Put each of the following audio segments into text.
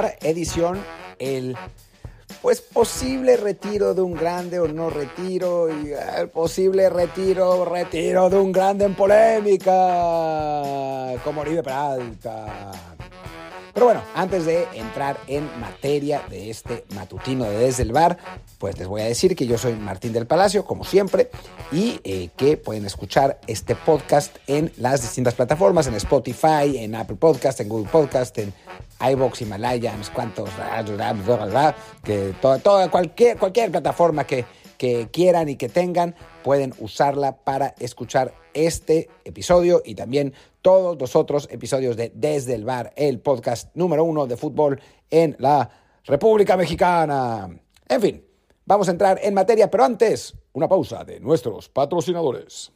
edición el pues posible retiro de un grande o no retiro y el posible retiro retiro de un grande en polémica como Oribe Peralta. Pero bueno, antes de entrar en materia de este matutino de Desde el Bar, pues les voy a decir que yo soy Martín del Palacio, como siempre, y eh, que pueden escuchar este podcast en las distintas plataformas, en Spotify, en Apple Podcast, en Google Podcast, en iBox, Himalaya, cuantos, que toda, cualquier, cualquier plataforma que, que quieran y que tengan, pueden usarla para escuchar este episodio y también todos los otros episodios de Desde el Bar, el podcast número uno de fútbol en la República Mexicana. En fin, vamos a entrar en materia, pero antes, una pausa de nuestros patrocinadores.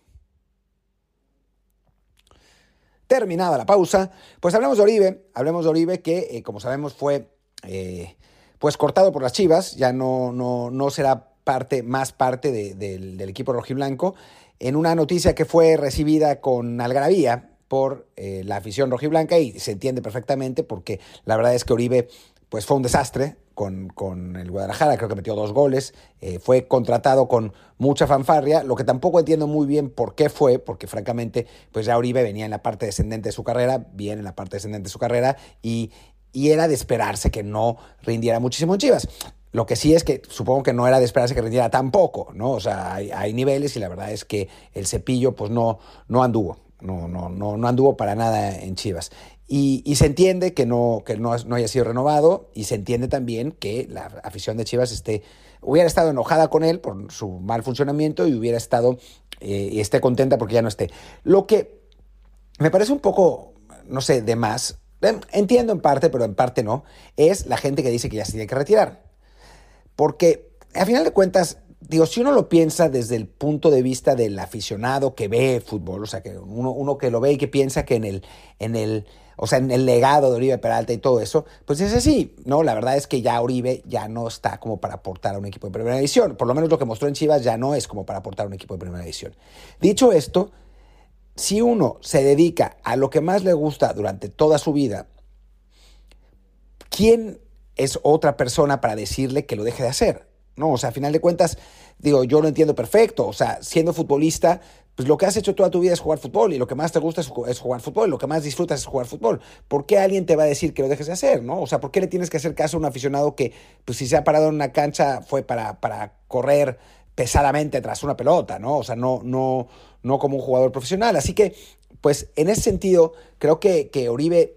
Terminada la pausa, pues hablemos de Oribe, hablemos de Oribe que, eh, como sabemos, fue eh, pues cortado por las Chivas, ya no, no, no será parte, más parte del, del equipo rojiblanco, en una noticia que fue recibida con algarabía por eh, la afición rojiblanca y se entiende perfectamente porque la verdad es que Oribe pues fue un desastre con, con el Guadalajara, creo que metió dos goles, eh, fue contratado con mucha fanfarria, lo que tampoco entiendo muy bien por qué fue, porque francamente pues ya Oribe venía en la parte descendente de su carrera, bien en la parte descendente de su carrera y, y era de esperarse que no rindiera muchísimo en Chivas. Lo que sí es que supongo que no era de esperarse que rindiera tampoco, ¿no? O sea, hay, niveles y la verdad es que el cepillo pues no, no anduvo no, no, no, no anduvo para nada en Chivas. Y, se entiende que, no, que no, no, haya sido renovado y se entiende también que la afición de Chivas esté, hubiera estado enojada con él por su mal funcionamiento y hubiera estado eh, y esté contenta porque ya no esté. Lo que me parece un poco, no sé, de más, em, entiendo en parte, pero en parte no, es la gente que dice que ya se tiene que retirar. Porque a final de cuentas, digo, si uno lo piensa desde el punto de vista del aficionado que ve fútbol, o sea, que uno, uno que lo ve y que piensa que en el, en el, o sea, en el legado de Oribe Peralta y todo eso, pues es así, ¿no? La verdad es que ya Oribe ya no está como para aportar a un equipo de primera división. Por lo menos lo que mostró en Chivas ya no es como para aportar a un equipo de primera división. Dicho esto, si uno se dedica a lo que más le gusta durante toda su vida, ¿quién es otra persona para decirle que lo deje de hacer? No, o sea, a final de cuentas, digo, yo lo entiendo perfecto. O sea, siendo futbolista, pues lo que has hecho toda tu vida es jugar fútbol y lo que más te gusta es, jugar fútbol, lo que más disfrutas es jugar fútbol. ¿Por qué alguien te va a decir que lo dejes de hacer, no? O sea, ¿por qué le tienes que hacer caso a un aficionado que, pues si se ha parado en una cancha fue para, para correr pesadamente tras una pelota, ¿no? O sea, no, no, no como un jugador profesional. Así que, pues en ese sentido, creo que, que Oribe,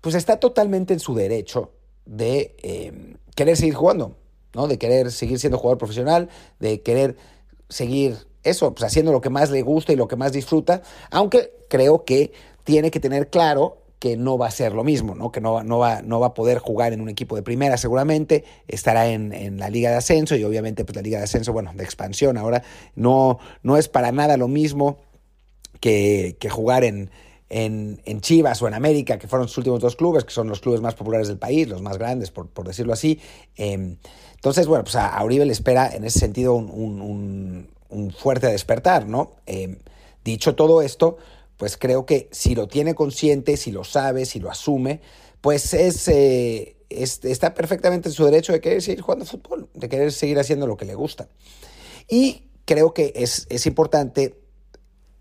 pues está totalmente en su derecho de eh, querer seguir jugando. ¿no? De querer seguir siendo jugador profesional, de querer seguir eso, pues haciendo lo que más le gusta y lo que más disfruta, aunque creo que tiene que tener claro que no va a ser lo mismo, ¿no? que no, no, va, no va a poder jugar en un equipo de primera seguramente, estará en, la liga de ascenso y obviamente pues la liga de ascenso, bueno, de expansión ahora, no, no es para nada lo mismo que, que jugar en, en, en, Chivas o en América, que fueron sus últimos dos clubes, que son los clubes más populares del país, los más grandes, por, por decirlo así. Eh, entonces, bueno, pues a, Uribe le espera en ese sentido un, fuerte despertar, ¿no? Eh, dicho todo esto, pues creo que si lo tiene consciente, si lo sabe, si lo asume, pues es, eh, está perfectamente en su derecho de querer seguir jugando fútbol, de querer seguir haciendo lo que le gusta. Y creo que es, es importante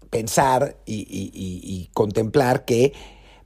pensar y, contemplar que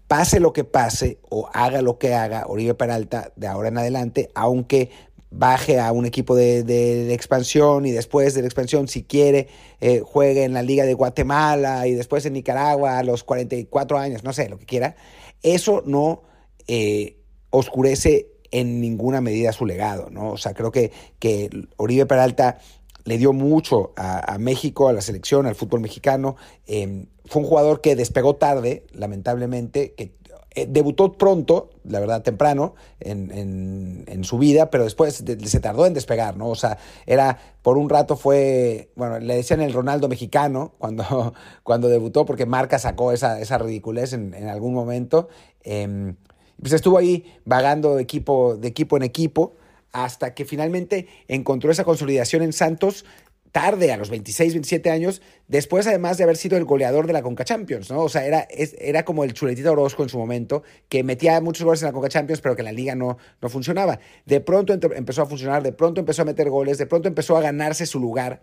pase lo que pase o haga lo que haga Oribe Peralta de ahora en adelante, aunque baje a un equipo de, expansión y después de la expansión, si quiere, eh, juegue en la Liga de Guatemala y después en Nicaragua a los 44 años, no sé, lo que quiera, eso no eh, oscurece en ninguna medida su legado, ¿no? O sea, creo que, que Oribe Peralta le dio mucho a, México, a la selección, al fútbol mexicano. Eh, fue un jugador que despegó tarde, lamentablemente, que eh, debutó pronto, la verdad temprano, en, en, su vida, pero después se tardó en despegar, ¿no? O sea, era, por un rato fue, bueno, le decían el Ronaldo mexicano cuando, cuando debutó, porque Marca sacó esa, esa ridiculez en, en algún momento. Eh, pues estuvo ahí vagando equipo, de equipo en equipo, hasta que finalmente encontró esa consolidación en Santos, tarde, a los 26, 27 años, después además de haber sido el goleador de la Conca Champions, ¿no? O sea, era, era como el chuletito Orozco en su momento, que metía muchos goles en la Conca Champions, pero que la liga no, no funcionaba. De pronto empezó a funcionar, de pronto empezó a meter goles, de pronto empezó a ganarse su lugar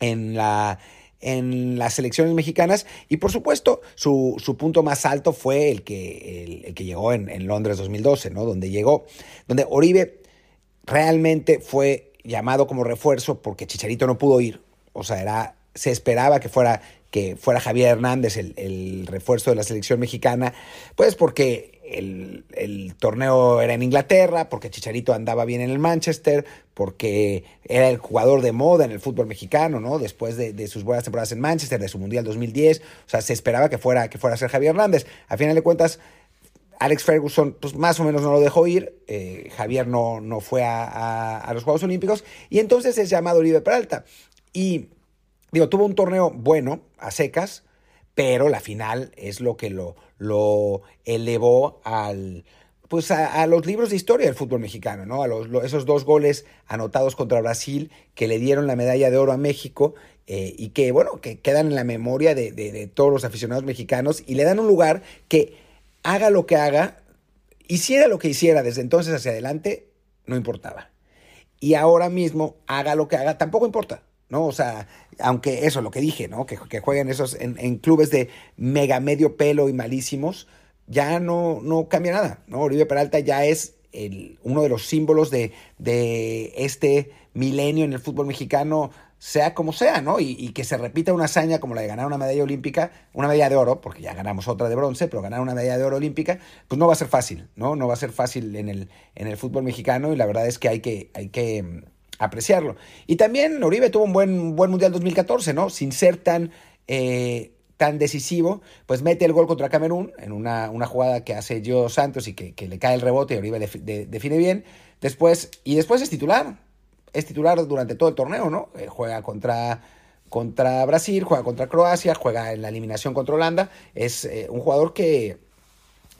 en la en las selecciones mexicanas y por supuesto su, punto más alto fue el que, el, que llegó en, en, Londres 2012, ¿no? donde llegó, donde Oribe realmente fue llamado como refuerzo porque Chicharito no pudo ir. O sea, era, se esperaba que fuera, que fuera Javier Hernández el, refuerzo de la selección mexicana, pues porque el, torneo era en Inglaterra, porque Chicharito andaba bien en el Manchester, porque era el jugador de moda en el fútbol mexicano, ¿no? Después de, sus buenas temporadas en Manchester, de su Mundial 2010, o sea, se esperaba que fuera, que fuera a ser Javier Hernández. A final de cuentas, Alex Ferguson, pues más o menos no lo dejó ir. Eh, Javier no, no fue a, los Juegos Olímpicos. Y entonces es llamado Oribe Peralta. Y, digo, tuvo un torneo bueno, a secas, pero la final es lo que lo, lo elevó al, pues a, los libros de historia del fútbol mexicano, ¿no? A los, esos dos goles anotados contra Brasil que le dieron la medalla de oro a México eh, y que, bueno, que quedan en la memoria de, todos los aficionados mexicanos y le dan un lugar que haga lo que haga, hiciera lo que hiciera desde entonces hacia adelante, no importaba. Y ahora mismo, haga lo que haga, tampoco importa. ¿no? O sea, aunque eso, lo que dije, ¿no? Que, que jueguen esos en, clubes de mega medio pelo y malísimos, ya no, no cambia nada, ¿no? Oribe Peralta ya es el, uno de los símbolos de, de este milenio en el fútbol mexicano sea como sea, ¿no? Y, que se repita una hazaña como la de ganar una medalla olímpica, una medalla de oro, porque ya ganamos otra de bronce, pero ganar una medalla de oro olímpica, pues no va a ser fácil, ¿no? No va a ser fácil en el, en el fútbol mexicano y la verdad es que hay que, hay que mm, apreciarlo. Y también Oribe tuvo un buen, buen Mundial 2014, ¿no? Sin ser tan... Eh, tan decisivo, pues mete el gol contra Camerún en una, una jugada que hace Gio Santos y que, le cae el rebote y Oribe define bien. Después, y después es titular, es titular durante todo el torneo, ¿no? Eh, juega contra, contra Brasil, juega contra Croacia, juega en la eliminación contra Holanda. Es eh, un jugador que,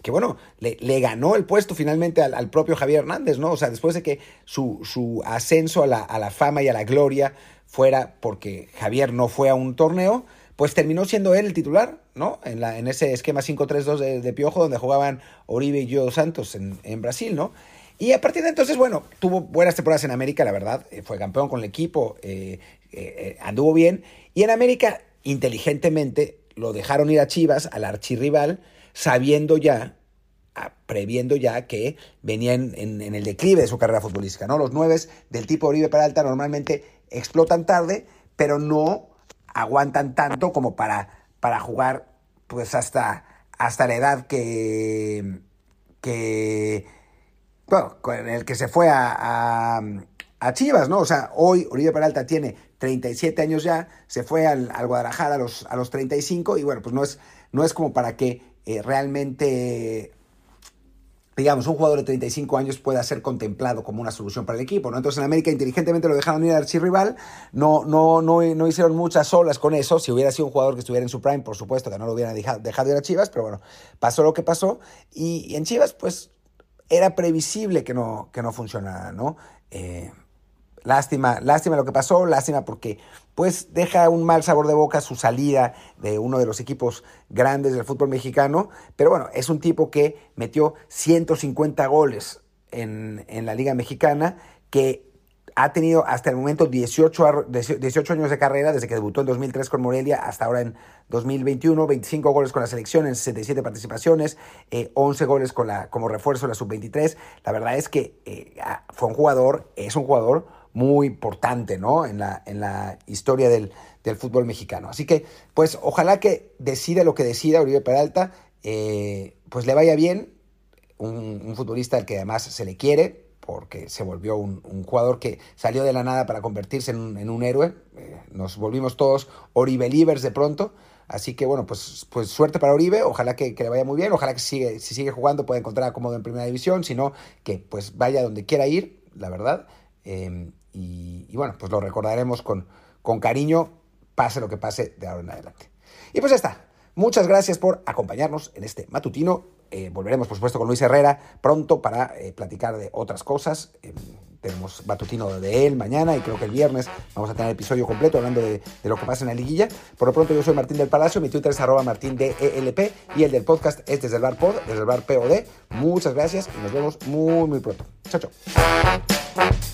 que bueno, le, ganó el puesto finalmente al, propio Javier Hernández, ¿no? O sea, después de que su, ascenso a la, a la, fama y a la gloria fuera porque Javier no fue a un torneo, pues terminó siendo él el titular, ¿no? En, la, en ese esquema 5-3-2 de, de, Piojo, donde jugaban Oribe y Gio Santos en, en Brasil, ¿no? Y a partir de entonces, bueno, tuvo buenas temporadas en América, la verdad. Eh, fue campeón con el equipo, eh, eh, anduvo bien. Y en América, inteligentemente, lo dejaron ir a Chivas, al archirrival, sabiendo ya, previendo ya que venía en, el declive de su carrera futbolística. ¿no? Los nueve del tipo Oribe Peralta normalmente explotan tarde, pero no aguantan tanto como para, para jugar pues hasta, hasta la edad que, que bueno, con el que se fue a, a, Chivas, ¿no? O sea, hoy Oribe Peralta tiene 37 años ya, se fue al, Guadalajara a los, a los 35 y bueno, pues no es, no es como para que eh, realmente, digamos, un jugador de 35 años pueda ser contemplado como una solución para el equipo, ¿no? Entonces en América inteligentemente lo dejaron ir al archirrival, no, no, no, no hicieron muchas olas con eso, si hubiera sido un jugador que estuviera en su prime, por supuesto que no lo hubieran dejado, dejado ir a Chivas, pero bueno, pasó lo que pasó y en Chivas pues era previsible que no, que no funcionara, ¿no? Eh, lástima, lástima lo que pasó, lástima porque pues deja un mal sabor de boca su salida de uno de los equipos grandes del fútbol mexicano, pero bueno, es un tipo que metió 150 goles en, en la Liga Mexicana, que ha tenido hasta el momento 18, 18 años de carrera, desde que debutó en 2003 con Morelia hasta ahora en 2021, 25 goles con la selección en 67 participaciones, 11 eh, goles con la, como refuerzo en la sub-23. La verdad es que eh, fue un jugador, es un jugador muy importante ¿no? en, la, en la historia del, fútbol mexicano. Así que, pues ojalá que decida lo que decida Uribe Peralta, eh, pues le vaya bien, un futbolista al que además se le quiere, porque se volvió un, jugador que salió de la nada para convertirse en un, héroe. Eh, nos volvimos todos Oribe Livers de pronto. Así que bueno, pues, pues suerte para Oribe, ojalá que, le vaya muy bien, ojalá que sigue, si sigue jugando pueda encontrar acomodo en primera división, sino que pues vaya donde quiera ir, la verdad. Em, y, y, bueno, pues lo recordaremos con, con cariño, pase lo que pase de ahora en adelante. Y pues ya está. Muchas gracias por acompañarnos en este matutino. Eh, volveremos, por supuesto, con Luis Herrera pronto para eh, platicar de otras cosas. Eh, tenemos batutino de él mañana y creo que el viernes vamos a tener episodio completo hablando de, lo que pasa en la liguilla. Por lo pronto yo soy Martín del Palacio, mi Twitter es arroba martindelp y el del podcast es desde el bar pod, desde el bar POD. Muchas gracias y nos vemos muy muy pronto. Chao, chao.